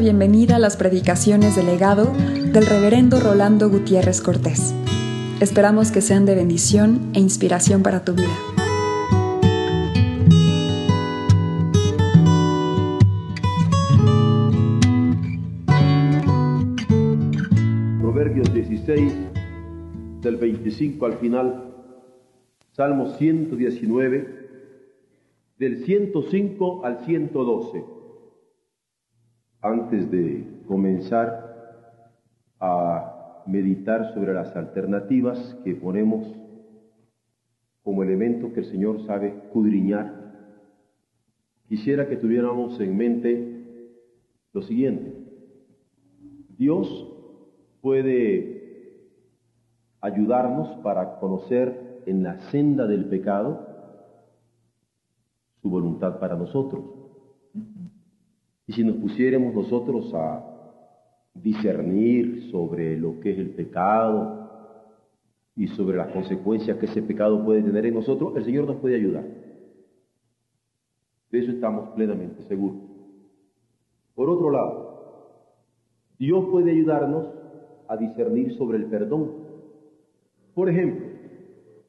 bienvenida a las predicaciones del legado del reverendo Rolando Gutiérrez Cortés. Esperamos que sean de bendición e inspiración para tu vida. Proverbios 16, del 25 al final, Salmo 119, del 105 al 112 antes de comenzar a meditar sobre las alternativas que ponemos como elemento que el Señor sabe escudriñar, quisiera que tuviéramos en mente lo siguiente. Dios puede ayudarnos para conocer en la senda del pecado su voluntad para nosotros. Y si nos pusiéramos nosotros a discernir sobre lo que es el pecado y sobre las consecuencias que ese pecado puede tener en nosotros, el Señor nos puede ayudar. De eso estamos plenamente seguros. Por otro lado, Dios puede ayudarnos a discernir sobre el perdón. Por ejemplo,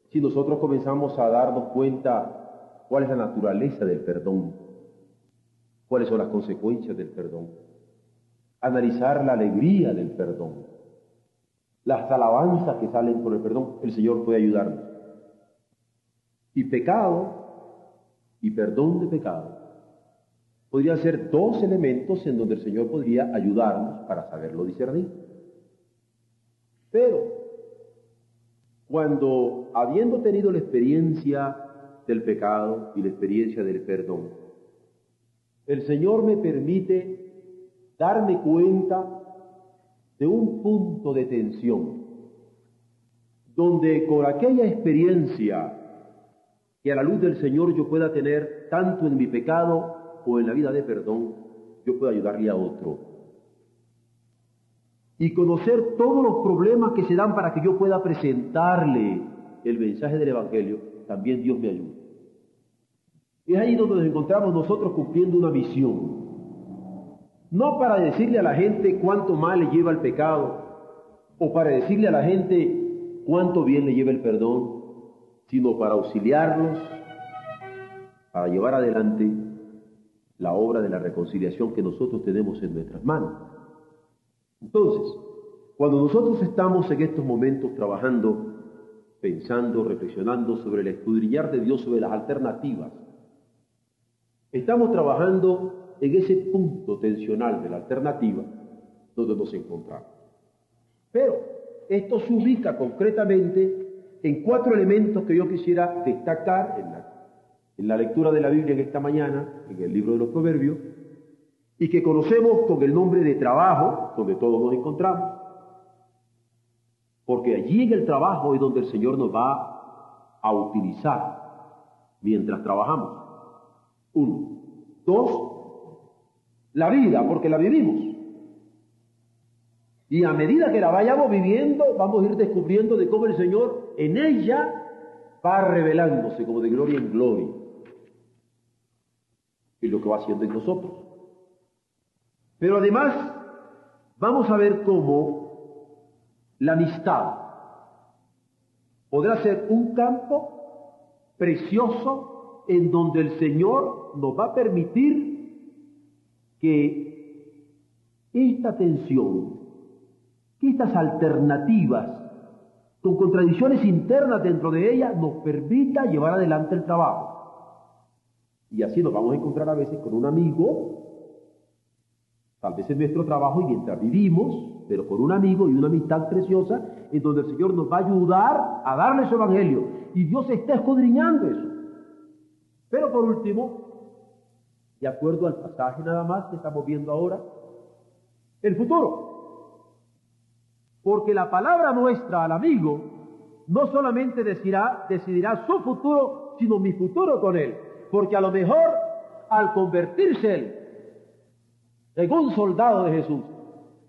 si nosotros comenzamos a darnos cuenta cuál es la naturaleza del perdón, cuáles son las consecuencias del perdón, analizar la alegría del perdón, las alabanzas que salen por el perdón, el Señor puede ayudarnos. Y pecado y perdón de pecado podrían ser dos elementos en donde el Señor podría ayudarnos para saberlo discernir. Pero cuando habiendo tenido la experiencia del pecado y la experiencia del perdón, el Señor me permite darme cuenta de un punto de tensión, donde con aquella experiencia que a la luz del Señor yo pueda tener tanto en mi pecado o en la vida de perdón, yo pueda ayudarle a otro. Y conocer todos los problemas que se dan para que yo pueda presentarle el mensaje del Evangelio, también Dios me ayuda. Es ahí donde nos encontramos nosotros cumpliendo una misión. No para decirle a la gente cuánto mal le lleva el pecado, o para decirle a la gente cuánto bien le lleva el perdón, sino para auxiliarlos, para llevar adelante la obra de la reconciliación que nosotros tenemos en nuestras manos. Entonces, cuando nosotros estamos en estos momentos trabajando, pensando, reflexionando sobre el escudriñar de Dios, sobre las alternativas, Estamos trabajando en ese punto tensional de la alternativa donde nos encontramos. Pero esto se ubica concretamente en cuatro elementos que yo quisiera destacar en la, lectura de la Biblia en esta mañana, en el libro de los Proverbios, y que conocemos con el nombre de trabajo, donde todos nos encontramos. Porque allí en el trabajo es donde el Señor nos va a utilizar mientras trabajamos. Uno. Dos, la vida, porque la vivimos. Y a medida que la vayamos viviendo, vamos a ir descubriendo de cómo el Señor en ella va revelándose como de gloria en gloria. Y lo que va haciendo en nosotros. Pero además, vamos a ver cómo la amistad podrá ser un campo precioso en donde el Señor nos va a permitir que esta tensión, que estas alternativas, con contradicciones internas dentro de ellas, nos permita llevar adelante el trabajo. Y así nos vamos a encontrar a veces con un amigo, tal vez en nuestro trabajo y mientras vivimos, pero con un amigo y una amistad preciosa, en donde el Señor nos va a ayudar a darle su evangelio. Y Dios está escudriñando eso. Pero por último, de acuerdo al pasaje nada más que estamos viendo ahora, el futuro. Porque la palabra nuestra al amigo no solamente decidirá, su futuro, sino mi futuro con él. Porque a lo mejor al convertirse él en un soldado de Jesús,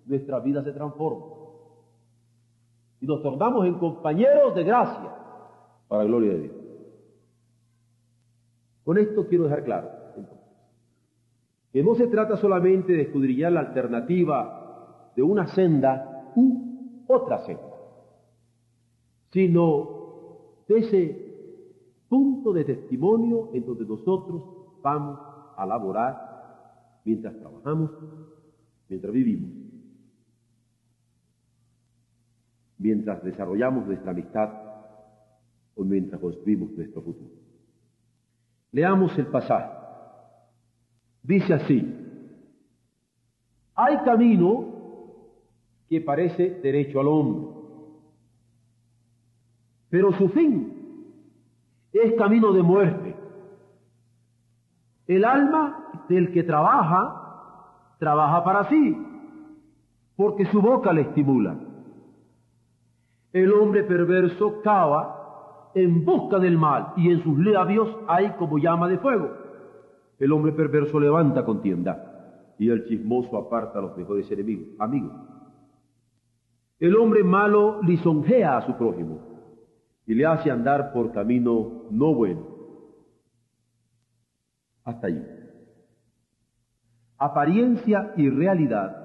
nuestra vida se transforma. Y nos tornamos en compañeros de gracia para la gloria de Dios. Con esto quiero dejar claro que no se trata solamente de escudriñar la alternativa de una senda u otra senda, sino de ese punto de testimonio en donde nosotros vamos a laborar mientras trabajamos, mientras vivimos, mientras desarrollamos nuestra amistad o mientras construimos nuestro futuro. Leamos el pasaje. Dice así, hay camino que parece derecho al hombre, pero su fin es camino de muerte. El alma del que trabaja, trabaja para sí, porque su boca le estimula. El hombre perverso cava en busca del mal y en sus labios hay como llama de fuego. El hombre perverso levanta contienda y el chismoso aparta a los mejores enemigos, amigos. El hombre malo lisonjea a su prójimo y le hace andar por camino no bueno. Hasta allí. Apariencia y realidad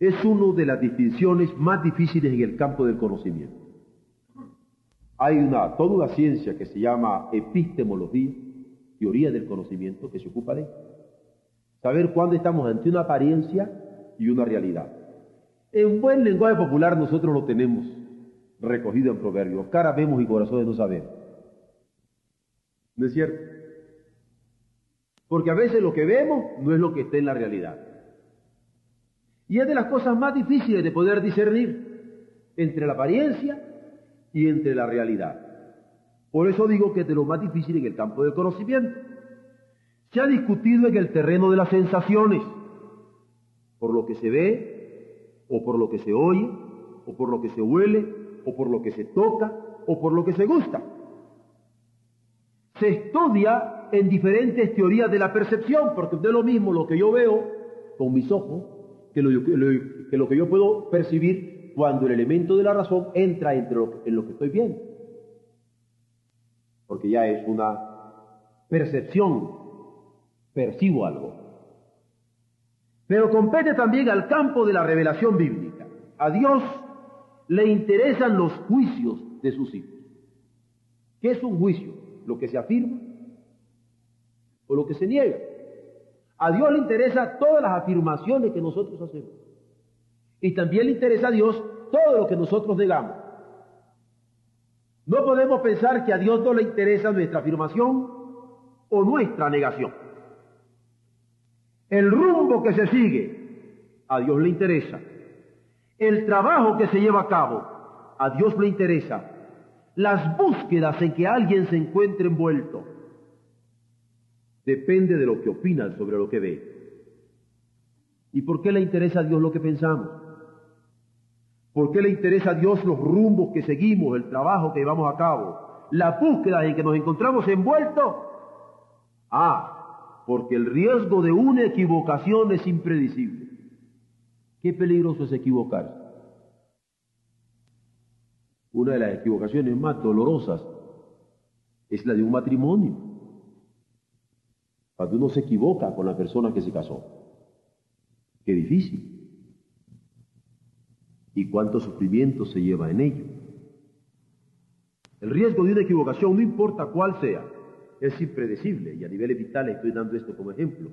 es una de las distinciones más difíciles en el campo del conocimiento. Hay una, toda una ciencia que se llama epistemología, teoría del conocimiento que se ocupa de saber cuándo estamos ante una apariencia y una realidad. En buen lenguaje popular nosotros lo tenemos recogido en proverbios, cara vemos y corazones no sabemos. ¿No es cierto? Porque a veces lo que vemos no es lo que está en la realidad. Y es de las cosas más difíciles de poder discernir entre la apariencia y entre la realidad. Por eso digo que es de lo más difícil en el campo del conocimiento. Se ha discutido en el terreno de las sensaciones, por lo que se ve, o por lo que se oye, o por lo que se huele, o por lo que se toca, o por lo que se gusta. Se estudia en diferentes teorías de la percepción, porque es lo mismo lo que yo veo con mis ojos que lo, que yo puedo percibir cuando el elemento de la razón entra en lo que estoy viendo porque ya es una percepción, percibo algo. Pero compete también al campo de la revelación bíblica. A Dios le interesan los juicios de sus hijos. ¿Qué es un juicio? ¿Lo que se afirma o lo que se niega? A Dios le interesa todas las afirmaciones que nosotros hacemos. Y también le interesa a Dios todo lo que nosotros negamos. No podemos pensar que a Dios no le interesa nuestra afirmación o nuestra negación. El rumbo que se sigue, a Dios le interesa. El trabajo que se lleva a cabo, a Dios le interesa. Las búsquedas en que alguien se encuentre envuelto, depende de lo que opina sobre lo que ve. ¿Y por qué le interesa a Dios lo que pensamos? ¿Por qué le interesa a Dios los rumbos que seguimos, el trabajo que llevamos a cabo, la búsqueda en que nos encontramos envueltos? Ah, porque el riesgo de una equivocación es impredecible. Qué peligroso es equivocarse. Una de las equivocaciones más dolorosas es la de un matrimonio. Cuando uno se equivoca con la persona que se casó. Qué difícil y cuánto sufrimiento se lleva en ello. El riesgo de una equivocación, no importa cuál sea, es impredecible y a nivel vital estoy dando esto como ejemplo.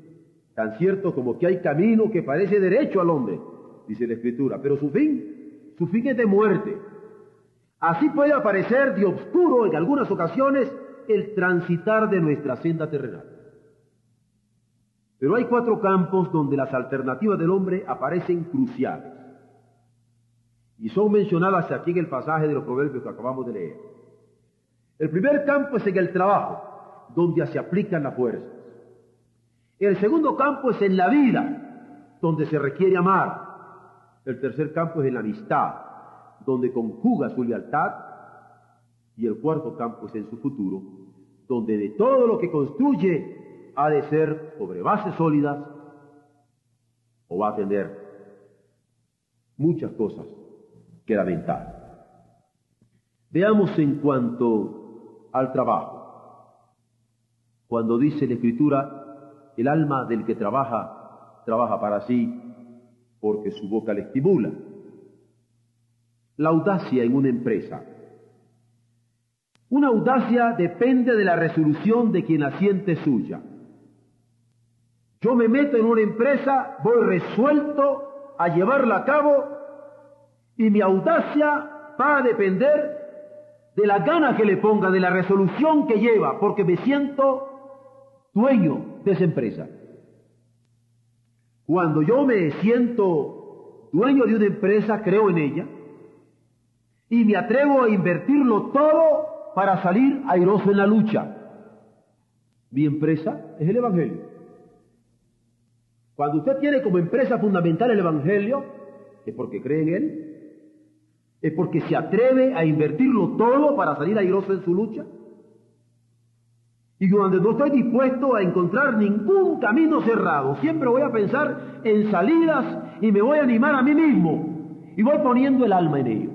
Tan cierto como que hay camino que parece derecho al hombre, dice la Escritura, pero su fin, su fin es de muerte. Así puede aparecer de obscuro en algunas ocasiones el transitar de nuestra senda terrenal. Pero hay cuatro campos donde las alternativas del hombre aparecen cruciales y son mencionadas aquí en el pasaje de los proverbios que acabamos de leer. El primer campo es en el trabajo, donde se aplican las fuerzas. El segundo campo es en la vida, donde se requiere amar. El tercer campo es en la amistad, donde conjuga su lealtad. Y el cuarto campo es en su futuro, donde de todo lo que construye ha de ser sobre bases sólidas o va a tener muchas cosas que lamentar. Veamos en cuanto al trabajo. Cuando dice la Escritura, el alma del que trabaja, trabaja para sí, porque su boca le estimula. La audacia en una empresa. Una audacia depende de la resolución de quien la siente suya. Yo me meto en una empresa, voy resuelto a llevarla a cabo y mi audacia va a depender de la gana que le ponga, de la resolución que lleva, porque me siento dueño de esa empresa. Cuando yo me siento dueño de una empresa, creo en ella y me atrevo a invertirlo todo para salir airoso en la lucha. Mi empresa es el Evangelio. Cuando usted tiene como empresa fundamental el Evangelio, es porque cree en él, es porque se atreve a invertirlo todo para salir airoso en su lucha. Y cuando no estoy dispuesto a encontrar ningún camino cerrado, siempre voy a pensar en salidas y me voy a animar a mí mismo y voy poniendo el alma en ello.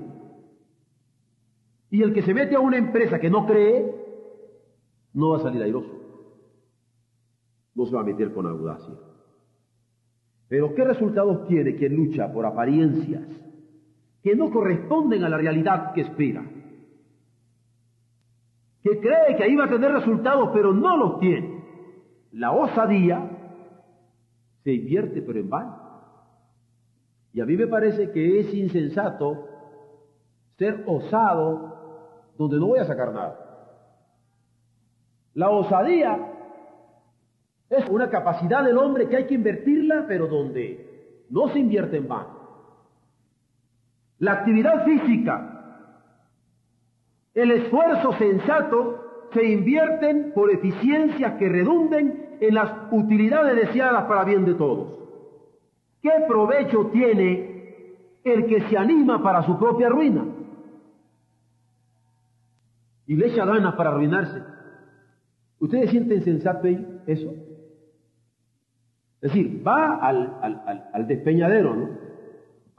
Y el que se mete a una empresa que no cree, no va a salir airoso. No se va a meter con audacia. Pero ¿qué resultados tiene quien lucha por apariencias que no corresponden a la realidad que espera? Que cree que ahí va a tener resultados, pero no los tiene. La osadía se invierte, pero en vano. Y a mí me parece que es insensato ser osado donde no voy a sacar nada. La osadía es una capacidad del hombre que hay que invertirla, pero donde no se invierte en vano. La actividad física, el esfuerzo sensato se invierten por eficiencias que redunden en las utilidades deseadas para bien de todos. ¿Qué provecho tiene el que se anima para su propia ruina? Y le echa ganas para arruinarse. ¿Ustedes sienten sensato eso? Es decir, va al, despeñadero, ¿no?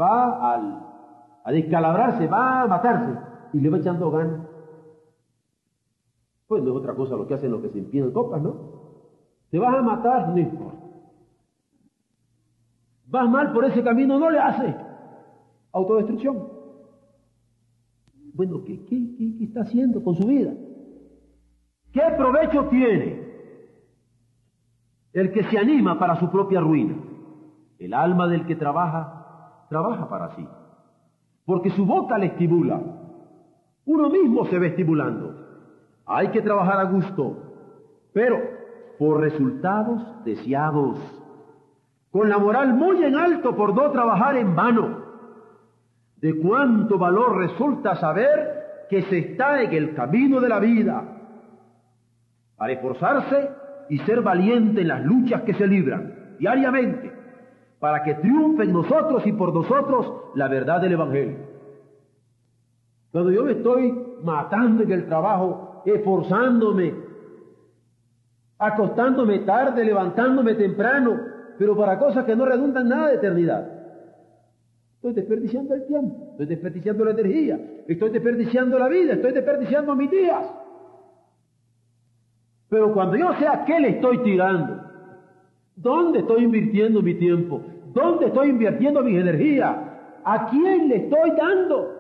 Va al, a descalabrarse, va a matarse y le va echando ganas. Pues no es otra cosa lo que hacen los que se empinan copas, ¿no? Te vas a matar, no importa. Vas mal por ese camino, no le hace. Autodestrucción. Bueno, ¿qué, qué, qué está haciendo con su vida? ¿Qué provecho tiene? el que se anima para su propia ruina. El alma del que trabaja, trabaja para sí. Porque su boca le estimula. Uno mismo se ve estimulando. Hay que trabajar a gusto, pero por resultados deseados. Con la moral muy en alto por no trabajar en vano. De cuánto valor resulta saber que se está en el camino de la vida. Para esforzarse y ser valiente en las luchas que se libran diariamente para que triunfe en nosotros y por nosotros la verdad del Evangelio. Cuando yo me estoy matando en el trabajo, esforzándome, acostándome tarde, levantándome temprano, pero para cosas que no redundan nada de eternidad. Estoy desperdiciando el tiempo, estoy desperdiciando la energía, estoy desperdiciando la vida, estoy desperdiciando mis días. Pero cuando yo sé a qué le estoy tirando, dónde estoy invirtiendo mi tiempo, dónde estoy invirtiendo mi energía, a quién le estoy dando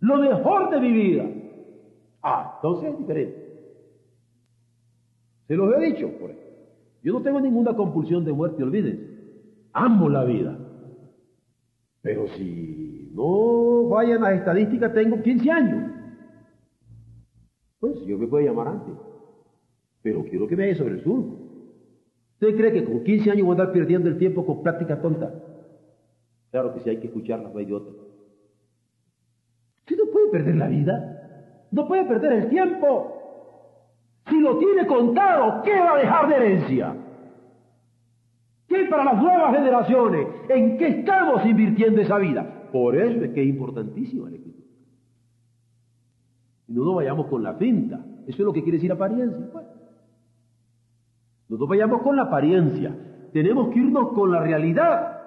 lo mejor de mi vida. Ah, entonces es diferente. Se los he dicho, por ejemplo. Yo no tengo ninguna compulsión de muerte, olvídense. Amo la vida. Pero si no vayan las estadísticas, tengo 15 años. Pues yo me puedo llamar antes pero quiero que vea sobre el sur. ¿Usted cree que con 15 años voy a andar perdiendo el tiempo con prácticas tontas? Claro que sí hay que escucharlas, no hay de otra. Usted no puede perder la vida, no puede perder el tiempo. Si lo tiene contado, ¿qué va a dejar de herencia? ¿Qué para las nuevas generaciones? ¿En qué estamos invirtiendo esa vida? Por eso es que es importantísima la escritura. Y no nos vayamos con la finta. Eso es lo que quiere decir apariencia. Pues. Nosotros vayamos con la apariencia, tenemos que irnos con la realidad,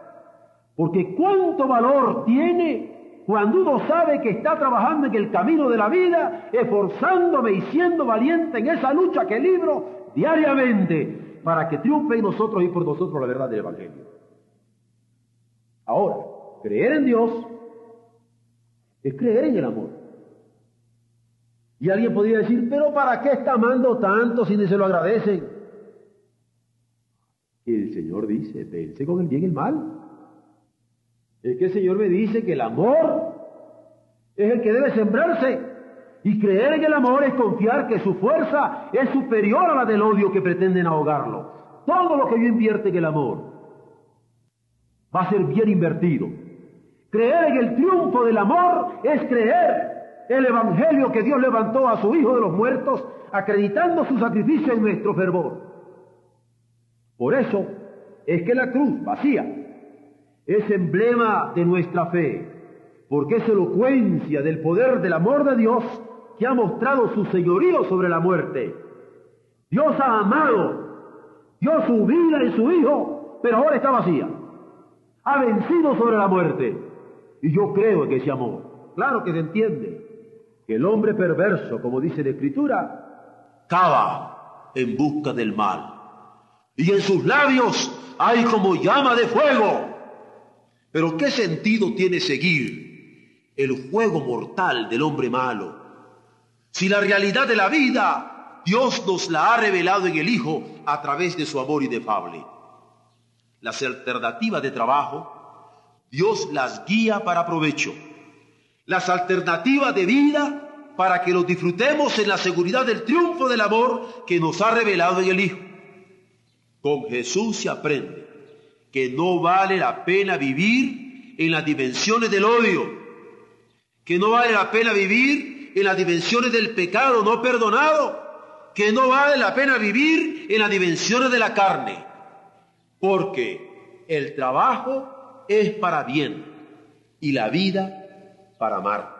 porque cuánto valor tiene cuando uno sabe que está trabajando en el camino de la vida, esforzándome y siendo valiente en esa lucha que libro diariamente, para que triunfe en nosotros y por nosotros la verdad del Evangelio. Ahora, creer en Dios es creer en el amor. Y alguien podría decir, pero ¿para qué está amando tanto si ni se lo agradecen? El Señor dice, vence con el bien y el mal. Es que el Señor me dice que el amor es el que debe sembrarse. Y creer en el amor es confiar que su fuerza es superior a la del odio que pretenden ahogarlo. Todo lo que yo invierte en el amor va a ser bien invertido. Creer en el triunfo del amor es creer el evangelio que Dios levantó a su Hijo de los muertos, acreditando su sacrificio en nuestro fervor. Por eso es que la cruz vacía es emblema de nuestra fe, porque es elocuencia del poder del amor de Dios que ha mostrado su señorío sobre la muerte. Dios ha amado, dio su vida en su Hijo, pero ahora está vacía. Ha vencido sobre la muerte. Y yo creo en ese amor. Claro que se entiende que el hombre perverso, como dice la Escritura, cava en busca del mal. Y en sus labios hay como llama de fuego. Pero ¿qué sentido tiene seguir el juego mortal del hombre malo? Si la realidad de la vida Dios nos la ha revelado en el Hijo a través de su amor inefable. Las alternativas de trabajo, Dios las guía para provecho. Las alternativas de vida para que los disfrutemos en la seguridad del triunfo del amor que nos ha revelado en el Hijo. Con Jesús se aprende que no vale la pena vivir en las dimensiones del odio, que no vale la pena vivir en las dimensiones del pecado no perdonado, que no vale la pena vivir en las dimensiones de la carne, porque el trabajo es para bien y la vida para amar.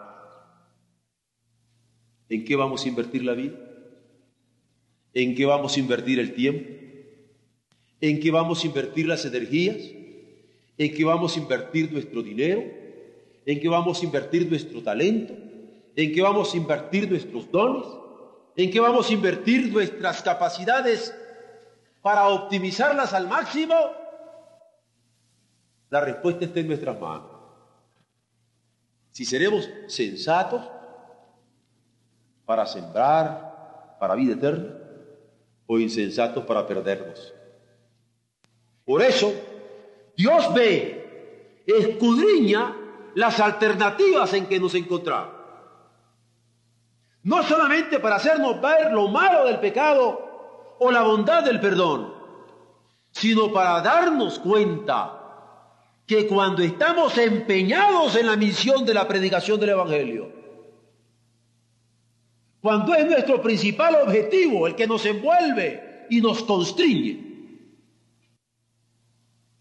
¿En qué vamos a invertir la vida? ¿En qué vamos a invertir el tiempo? ¿En qué vamos a invertir las energías? ¿En qué vamos a invertir nuestro dinero? ¿En qué vamos a invertir nuestro talento? en qué vamos a invertir nuestros dones, en qué vamos a invertir nuestras capacidades para optimizarlas al máximo, la respuesta está en nuestras manos. Si seremos sensatos para sembrar para vida eterna o insensatos para perdernos. Por eso, Dios ve, escudriña las alternativas en que nos encontramos. No solamente para hacernos ver lo malo del pecado o la bondad del perdón, sino para darnos cuenta que cuando estamos empeñados en la misión de la predicación del Evangelio, cuando es nuestro principal objetivo el que nos envuelve y nos constriñe,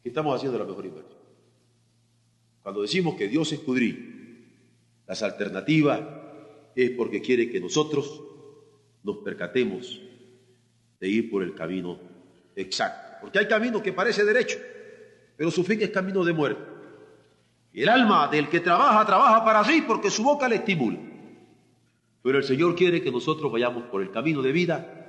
estamos haciendo la mejor inversión. Cuando decimos que Dios escudriña las alternativas es porque quiere que nosotros nos percatemos de ir por el camino exacto. Porque hay camino que parece derecho, pero su fin es camino de muerte. Y el alma del que trabaja, trabaja para sí porque su boca le estimula. Pero el Señor quiere que nosotros vayamos por el camino de vida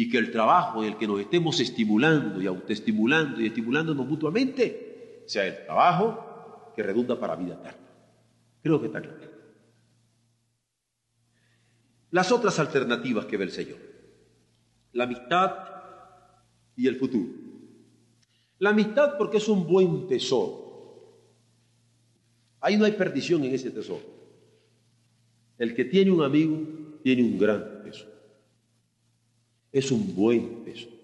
y que el trabajo en el que nos estemos estimulando y autoestimulando y estimulándonos mutuamente sea el trabajo que redunda para vida eterna. Creo que está claro las otras alternativas que ve el Señor. La amistad y el futuro. La amistad porque es un buen tesoro. Ahí no hay perdición en ese tesoro. El que tiene un amigo tiene un gran. Es un buen tesoro.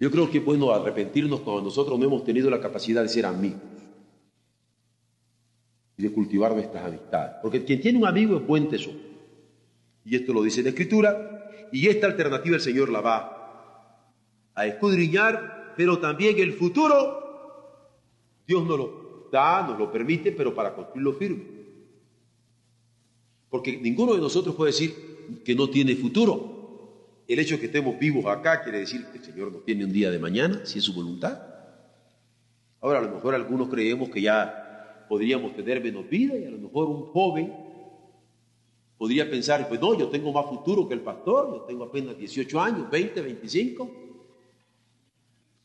Yo creo que es bueno arrepentirnos cuando nosotros no hemos tenido la capacidad de ser amigos y de cultivar nuestras amistades. Porque quien tiene un amigo es buen tesoro. Y esto lo dice la Escritura. Y esta alternativa el Señor la va a escudriñar, pero también el futuro Dios nos lo da, nos lo permite, pero para construirlo firme. Porque ninguno de nosotros puede decir que no tiene futuro. El hecho de que estemos vivos acá quiere decir que el Señor nos tiene un día de mañana, si es su voluntad. Ahora, a lo mejor algunos creemos que ya podríamos tener menos vida y a lo mejor un joven Podría pensar, pues no, yo tengo más futuro que el pastor, yo tengo apenas 18 años, 20, 25.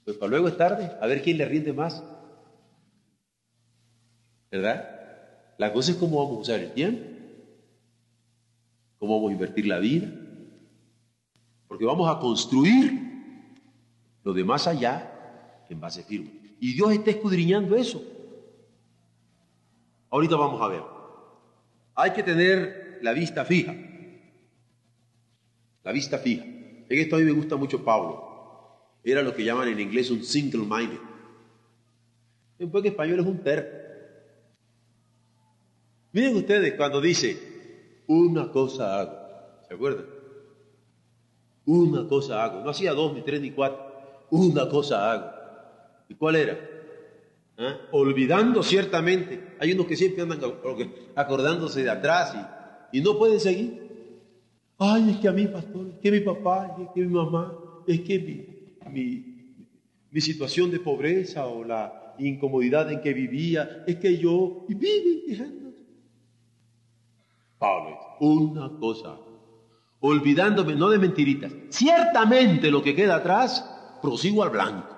Pues para luego es tarde, a ver quién le rinde más. ¿Verdad? La cosa es cómo vamos a usar el tiempo, cómo vamos a invertir la vida, porque vamos a construir lo de más allá en base firme. Y Dios está escudriñando eso. Ahorita vamos a ver. Hay que tener la vista fija. La vista fija. En esto a mí me gusta mucho Pablo. Era lo que llaman en inglés un single minded. En buen español es un terco. Miren ustedes cuando dice, una cosa hago. ¿Se acuerdan? Una cosa hago. No hacía dos, ni tres, ni cuatro. Una cosa hago. ¿Y cuál era? ¿Ah? Olvidando ciertamente. Hay unos que siempre andan acordándose de atrás y, no pueden seguir. Ay, es que a mí, pastor, es que mi papá, es que mi mamá, es que mi, mi, situación de pobreza o la incomodidad en que vivía, es que yo, y vive quejándose. Pablo, una cosa, olvidándome, no de mentiritas, ciertamente lo que queda atrás, prosigo al blanco.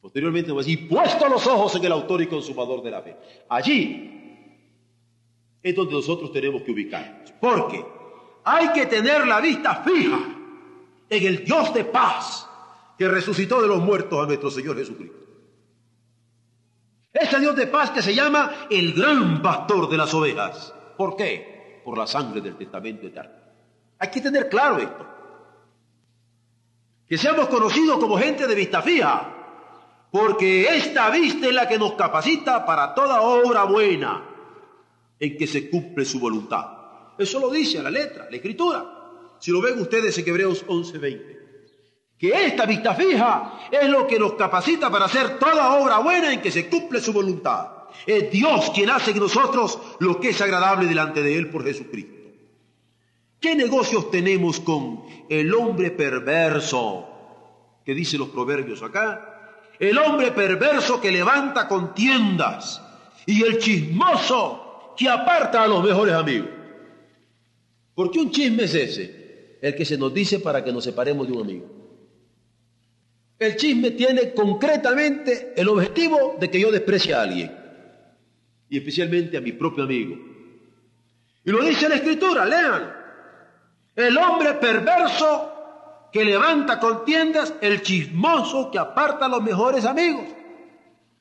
Posteriormente va a decir, puesto los ojos en el autor y consumador de la fe. Allí es donde nosotros tenemos que ubicarnos. Porque hay que tener la vista fija en el Dios de paz que resucitó de los muertos a nuestro Señor Jesucristo. Ese Dios de paz que se llama el gran pastor de las ovejas. ¿Por qué? Por la sangre del testamento eterno. Hay que tener claro esto. Que seamos conocidos como gente de vista fija porque esta vista es la que nos capacita para toda obra buena en que se cumple su voluntad. Eso lo dice la letra, la escritura. Si lo ven ustedes en Hebreos 11:20. Que esta vista fija es lo que nos capacita para hacer toda obra buena en que se cumple su voluntad. Es Dios quien hace en nosotros lo que es agradable delante de Él por Jesucristo. ¿Qué negocios tenemos con el hombre perverso que dice los proverbios acá? el hombre perverso que levanta contiendas y el chismoso que aparta a los mejores amigos. ¿Por qué un chisme es ese? El que se nos dice para que nos separemos de un amigo. El chisme tiene concretamente el objetivo de que yo desprecie a alguien, y especialmente a mi propio amigo. Y lo dice la escritura, lean. El hombre perverso que levanta contiendas, el chismoso que aparta a los mejores amigos.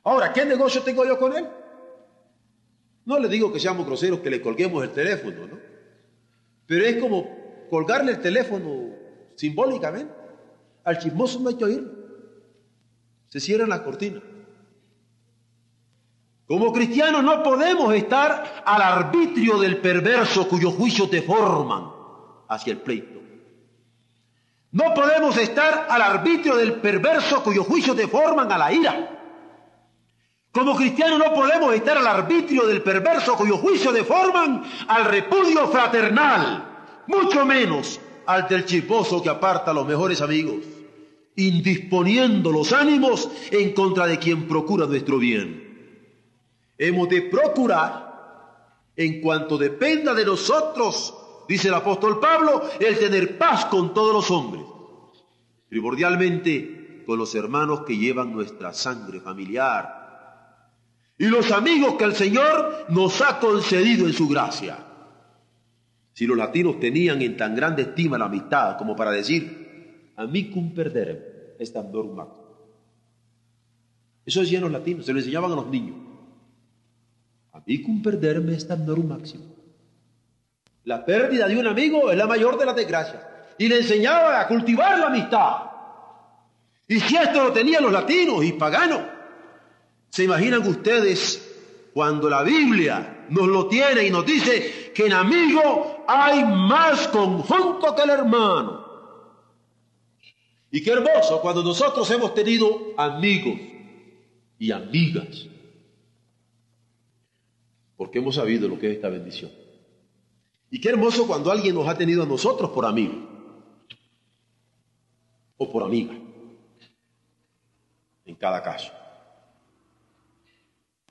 Ahora, ¿qué negocio tengo yo con él? No le digo que seamos groseros, que le colguemos el teléfono, ¿no? Pero es como colgarle el teléfono simbólicamente. Al chismoso no hay que oír. Se cierra la cortina. Como cristianos no podemos estar al arbitrio del perverso cuyos juicios te forman hacia el pleito. No podemos estar al arbitrio del perverso cuyos juicios deforman a la ira. Como cristianos no podemos estar al arbitrio del perverso cuyos juicios deforman al repudio fraternal, mucho menos al del chismoso que aparta a los mejores amigos, indisponiendo los ánimos en contra de quien procura nuestro bien. Hemos de procurar, en cuanto dependa de nosotros, dice el apóstol Pablo, el tener paz con todos los hombres, primordialmente con los hermanos que llevan nuestra sangre familiar y los amigos que el Señor nos ha concedido en su gracia. Si los latinos tenían en tan grande estima la amistad como para decir, amicum perderem est norma. Eso decían los latinos, se lo enseñaban a los niños. Amicum perderem est norma máximo. La pérdida de un amigo es la mayor de las desgracias. Y le enseñaba a cultivar la amistad. Y si esto lo tenían los latinos y paganos, ¿se imaginan ustedes cuando la Biblia nos lo tiene y nos dice que en amigo hay más conjunto que el hermano? Y qué hermoso cuando nosotros hemos tenido amigos y amigas, porque hemos sabido lo que es esta bendición. Y qué hermoso cuando alguien nos ha tenido a nosotros por amigo o por amiga, en cada caso.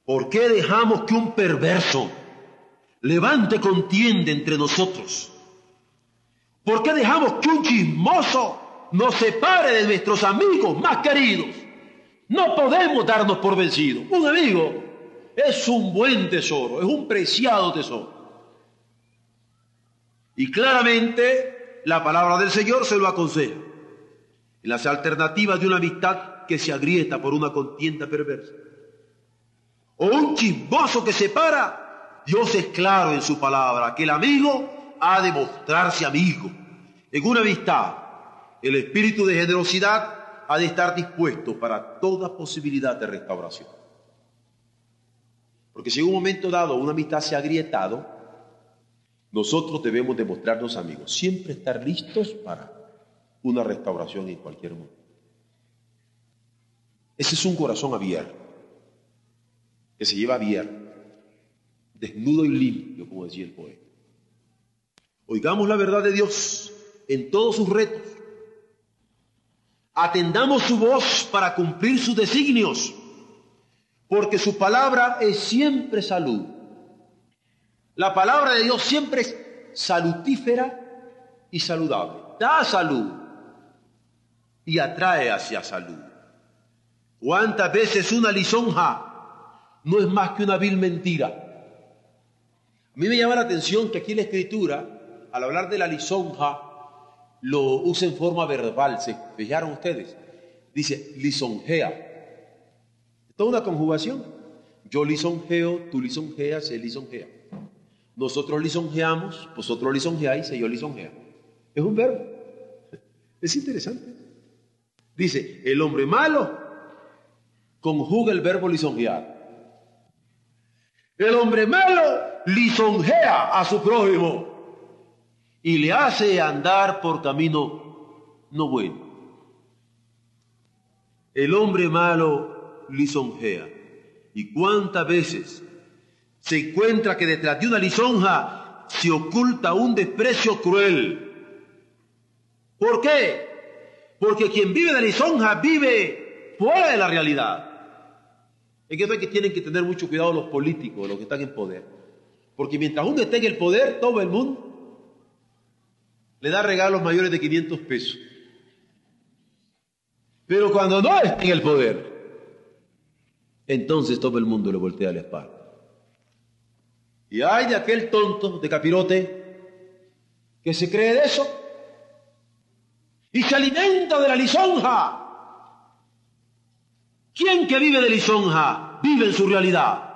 ¿Por qué dejamos que un perverso levante contienda entre nosotros. ¿Por qué dejamos que un chismoso nos separe de nuestros amigos más queridos? No podemos darnos por vencidos. Un amigo es un buen tesoro, es un preciado tesoro. Y claramente la palabra del Señor se lo aconseja. En las alternativas de una amistad que se agrieta por una contienda perversa. O un chismoso que separa, Dios es claro en su palabra, que el amigo ha de mostrarse amigo. En una amistad, el espíritu de generosidad ha de estar dispuesto para toda posibilidad de restauración. Porque si en un momento dado una amistad se ha agrietado, nosotros debemos demostrarnos amigos, siempre estar listos para una restauración en cualquier momento. Ese es un corazón abierto, que se lleva abierto, desnudo y limpio, como decía el poeta. Oigamos la verdad de Dios en todos sus retos. Atendamos su voz para cumplir sus designios, porque su palabra es siempre salud. La palabra de Dios siempre es salutífera y saludable. Da salud y atrae hacia salud. ¿Cuántas veces una lisonja no es más que una vil mentira? A mí me llama la atención que aquí en la escritura, al hablar de la lisonja, lo usa en forma verbal. ¿Se fijaron ustedes? Dice lisonjea. Toda una conjugación. Yo lisonjeo, tú lisonjeas, él lisonjea. Nosotros lisonjeamos, vosotros lisonjeáis yo lisonjeo. Es un verbo. Es interesante. Dice, el hombre malo conjuga el verbo lisonjear. El hombre malo lisonjea a su prójimo y le hace andar por camino no bueno. El hombre malo lisonjea. ¿Y cuántas veces se encuentra que detrás de una lisonja se oculta un desprecio cruel? ¿Por qué? Porque quien vive de lisonja vive fuera de la realidad. Es que tienen que tener mucho cuidado los políticos, los que están en poder. Porque mientras uno esté en el poder, todo el mundo le da regalos mayores de 500 pesos. Pero cuando no está en el poder, entonces todo el mundo le voltea la espalda. Y hay de aquel tonto de capirote que se cree de eso y se alimenta de la lisonja. ¿Quién que vive de lisonja vive en su realidad?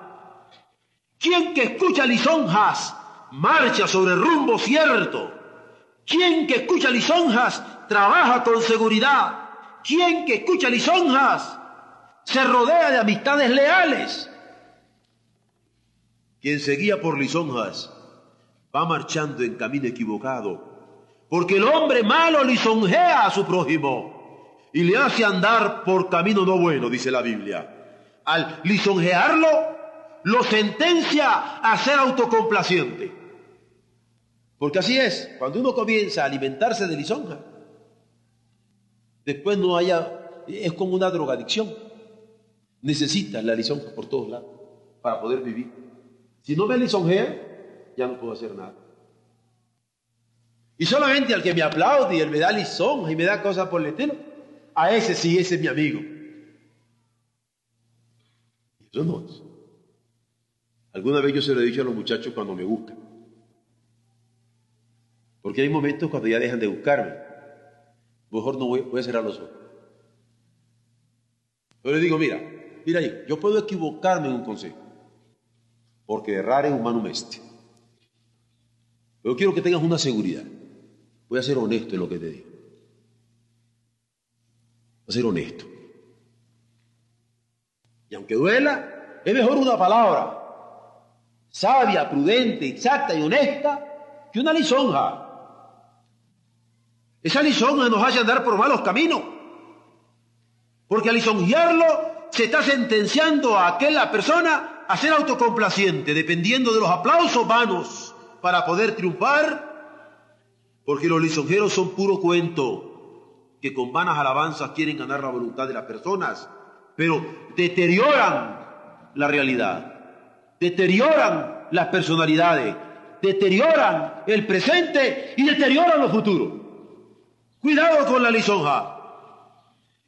¿Quién que escucha lisonjas marcha sobre rumbo cierto? ¿Quién que escucha lisonjas trabaja con seguridad? ¿Quién que escucha lisonjas se rodea de amistades leales? Quien se guía por lisonjas va marchando en camino equivocado, porque el hombre malo lisonjea a su prójimo y le hace andar por camino no bueno, dice la Biblia. Al lisonjearlo, lo sentencia a ser autocomplaciente. Porque así es, cuando uno comienza a alimentarse de lisonja, después no haya, es como una drogadicción. Necesitas la lisonja por todos lados para poder vivir. Si no me lisonjea, ya no puedo hacer nada. Y solamente al que me aplaude y él me da lisonja y me da cosas por el estilo, a ese sí, ese es mi amigo. Eso no es. Alguna vez yo se lo he dicho a los muchachos cuando me buscan. Porque hay momentos cuando ya dejan de buscarme. Mejor no voy, voy a cerrar los ojos. Yo le digo, mira, mira ahí, yo puedo equivocarme en un consejo. Porque errar es humano mestre. Pero quiero que tengas una seguridad. Voy a ser honesto en lo que te digo. Voy a ser honesto. Y aunque duela, es mejor una palabra sabia, prudente, exacta y honesta que una lisonja. Esa lisonja nos hace andar por malos caminos. Porque al lisonjearlo se está sentenciando a aquella persona a ser autocomplaciente, dependiendo de los aplausos vanos para poder triunfar. Porque los lisonjeros son puro cuento, que con vanas alabanzas quieren ganar la voluntad de las personas, pero deterioran la realidad, deterioran las personalidades, deterioran el presente y deterioran lo futuro. Cuidado con la lisonja.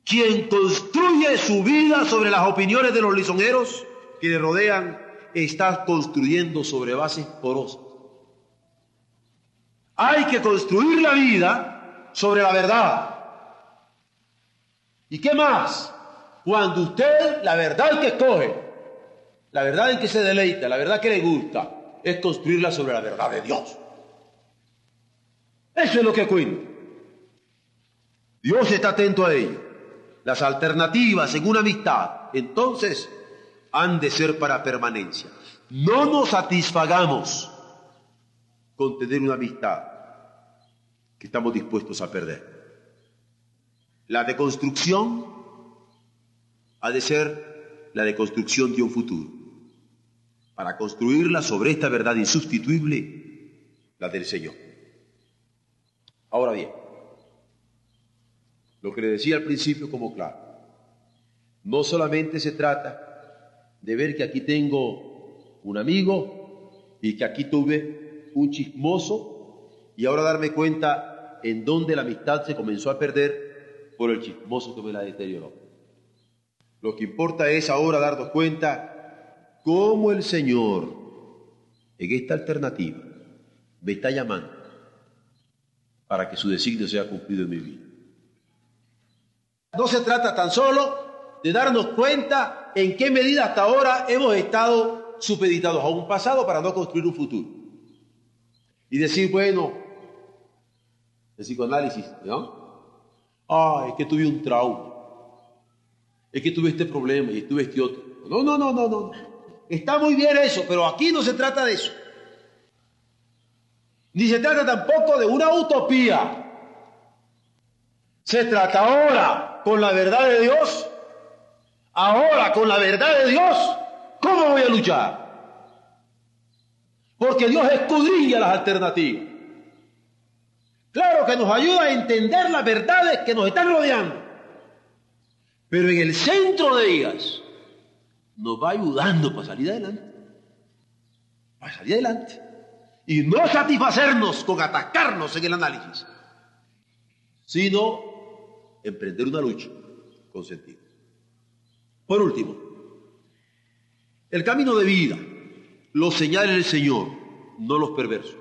Quien construye su vida sobre las opiniones de los lisonjeros que le rodean, está construyendo sobre bases porosas. Hay que construir la vida sobre la verdad. ¿Y qué más? Cuando usted, la verdad que escoge, la verdad en que se deleita, la verdad que le gusta, es construirla sobre la verdad de Dios. Eso es lo que cuenta. Dios está atento a ello. Las alternativas una amistad, entonces, han de ser para permanencia. No nos satisfagamos con tener una amistad que estamos dispuestos a perder. La deconstrucción ha de ser la deconstrucción de un futuro. Para construirla sobre esta verdad insustituible, la del Señor. Ahora bien, lo que le decía al principio como claro, no solamente se trata de ver que aquí tengo un amigo y que aquí tuve un chismoso y ahora darme cuenta en dónde la amistad se comenzó a perder por el chismoso que me la deterioró. Lo que importa es ahora darnos cuenta cómo el Señor en esta alternativa me está llamando para que su designio sea cumplido en mi vida. No se trata tan solo de darnos cuenta en qué medida hasta ahora hemos estado supeditados a un pasado para no construir un futuro. Y decir, bueno, el psicoanálisis, ¿no? Ah, es que tuve un trauma. Es que tuve este problema y tuve este otro. No, no, no, no, no. Está muy bien eso, pero aquí no se trata de eso. Ni se trata tampoco de una utopía. Se trata ahora con la verdad de Dios. Ahora con la verdad de Dios, ¿cómo voy a luchar? Porque Dios escudriña las alternativas. Claro que nos ayuda a entender las verdades que nos están rodeando. Pero en el centro de ellas nos va ayudando para salir adelante. Para salir adelante. Y no satisfacernos con atacarnos en el análisis, sino emprender una lucha con sentido. Por último, el camino de vida lo señala el Señor, no los perversos.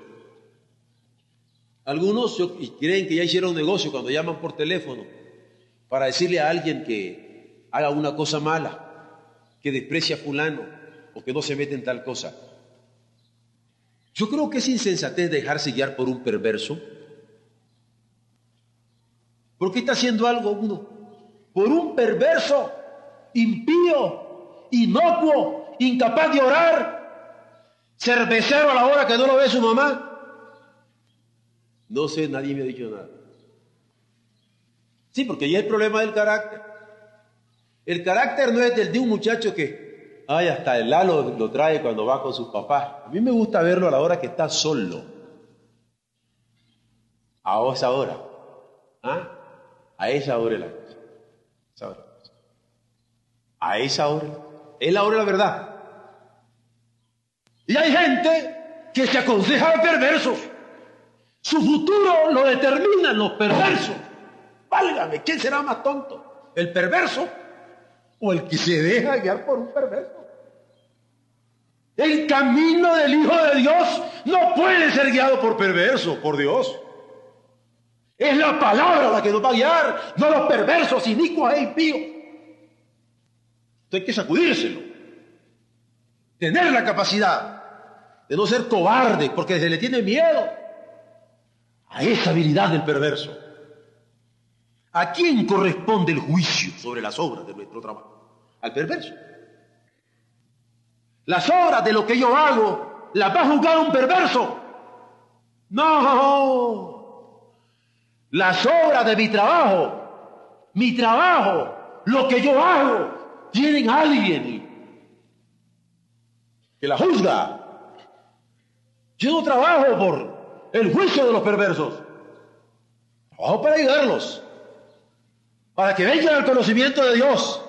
Algunos creen que ya hicieron negocio cuando llaman por teléfono para decirle a alguien que haga una cosa mala, que desprecia a fulano o que no se mete en tal cosa. Yo creo que es insensatez dejarse guiar por un perverso. ¿Por qué está haciendo algo uno? Por un perverso, impío, inocuo, incapaz de orar, cervecero a la hora que no lo ve su mamá. No sé, nadie me ha dicho nada. Sí, porque ya el problema del carácter. El carácter no es del de un muchacho que Ay, hasta el Lalo lo trae cuando va con sus papás. A mí me gusta verlo a la hora que está solo. A esa hora. ¿Ah? A esa hora la cosa. A esa hora. Es la hora de la verdad. Y hay gente que se aconseja a perversos. Su futuro lo determinan los perversos. Válgame, ¿quién será más tonto? ¿El perverso o el que se deja guiar por un perverso? El camino del Hijo de Dios no puede ser guiado por perverso, por Dios. Es la palabra la que nos va a guiar, no los perversos, inicuos e impíos. Entonces hay que sacudírselo. Tener la capacidad de no ser cobarde, porque se le tiene miedo a esa habilidad del perverso. ¿A quién corresponde el juicio sobre las obras de nuestro trabajo? Al perverso. Las obras de lo que yo hago, ¿las va a juzgar un perverso? No. Las obras de mi trabajo, mi trabajo, lo que yo hago, tienen a alguien que la juzga. Yo trabajo por el juicio de los perversos. Trabajo para ayudarlos, para que vengan al conocimiento de Dios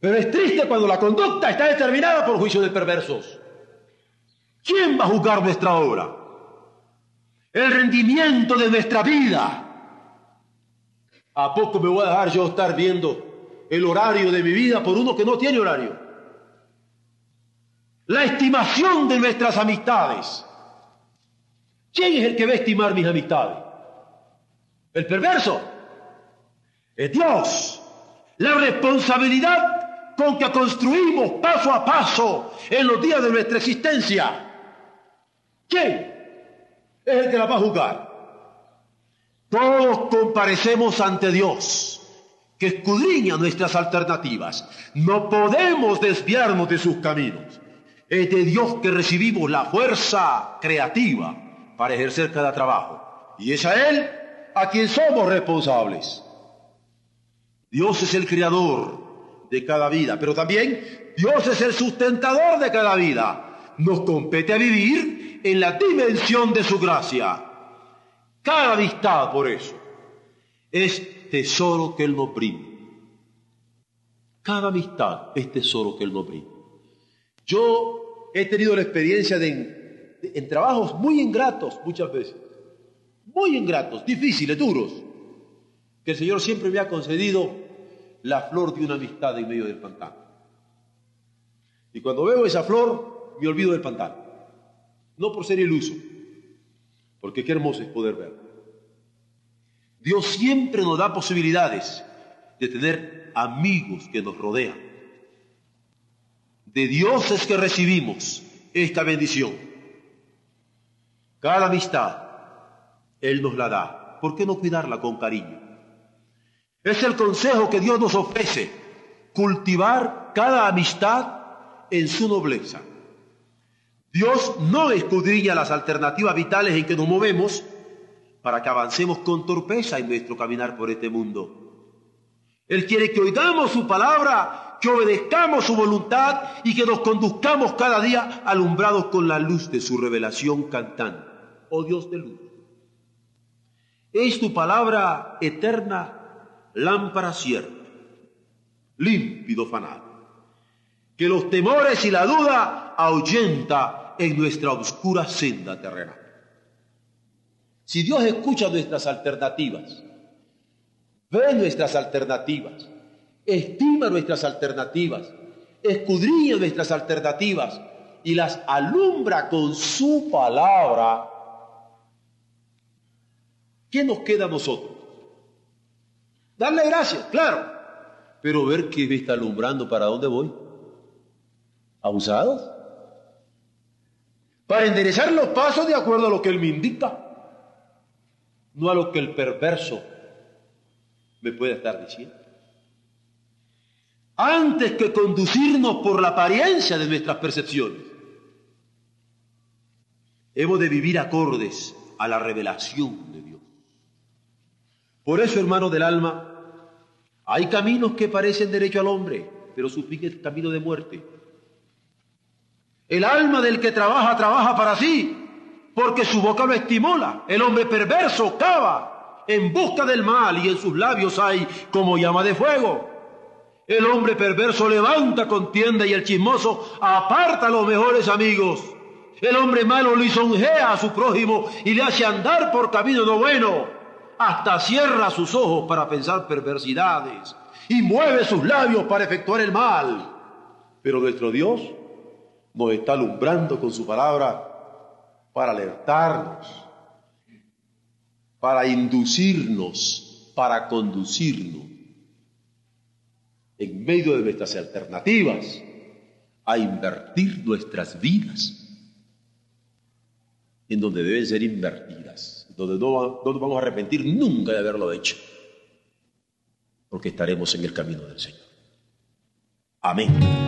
pero es triste cuando la conducta está determinada por juicio de perversos. ¿Quién va a juzgar nuestra obra? El rendimiento de nuestra vida. ¿A poco me voy a dejar yo estar viendo el horario de mi vida por uno que no tiene horario? La estimación de nuestras amistades. ¿Quién es el que va a estimar mis amistades? ¿El perverso? Es Dios. La responsabilidad con que construimos paso a paso en los días de nuestra existencia. ¿Quién es el que la va a juzgar? Todos comparecemos ante Dios, que escudriña nuestras alternativas. No podemos desviarnos de sus caminos. Es de Dios que recibimos la fuerza creativa para ejercer cada trabajo. Y es a Él a quien somos responsables. Dios es el creador de cada vida, pero también Dios es el sustentador de cada vida. Nos compete a vivir en la dimensión de su gracia. Cada amistad, por eso, es tesoro que Él nos brinda. Cada amistad es tesoro que Él nos brinda. Yo he tenido la experiencia de, en trabajos muy ingratos muchas veces, muy ingratos, difíciles, duros, que el Señor siempre me ha concedido la flor de una amistad en medio del pantano. Y cuando veo esa flor, me olvido del pantano. No por ser iluso, porque qué hermoso es poder ver. Dios siempre nos da posibilidades de tener amigos que nos rodean. De Dios es que recibimos esta bendición. Cada amistad, Él nos la da. ¿Por qué no cuidarla con cariño? Es el consejo que Dios nos ofrece, cultivar cada amistad en su nobleza. Dios no escudriña las alternativas vitales en que nos movemos para que avancemos con torpeza en nuestro caminar por este mundo. Él quiere que oigamos su palabra, que obedezcamos su voluntad y que nos conduzcamos cada día alumbrados con la luz de su revelación cantando. Oh Dios de luz, es tu palabra eterna lámpara cierta, límpido fanal, que los temores y la duda ahuyenta en nuestra oscura senda terrenal. Si Dios escucha nuestras alternativas, ve nuestras alternativas, estima nuestras alternativas, escudriña nuestras alternativas y las alumbra con su palabra, ¿qué nos queda a nosotros? Darle gracias, claro. Pero ver que me está alumbrando para dónde voy. ¿Abusados? Para enderezar los pasos de acuerdo a lo que Él me indica. No a lo que el perverso me puede estar diciendo. Antes que conducirnos por la apariencia de nuestras percepciones, hemos de vivir acordes a la revelación de Dios. Por eso, hermano del alma, hay caminos que parecen derecho al hombre, pero su fin es camino de muerte. El alma del que trabaja, trabaja para sí, porque su boca lo estimula. El hombre perverso cava en busca del mal y en sus labios hay como llama de fuego. El hombre perverso levanta contienda y el chismoso aparta a los mejores amigos. El hombre malo lisonjea a su prójimo y le hace andar por camino no bueno hasta cierra sus ojos para pensar perversidades y mueve sus labios para efectuar el mal. Pero nuestro Dios nos está alumbrando con su palabra para alertarnos, para inducirnos, para conducirnos en medio de nuestras alternativas a invertir nuestras vidas en donde deben ser invertidas donde no, nos vamos a arrepentir nunca de haberlo hecho, porque estaremos en el camino del Señor. Amén.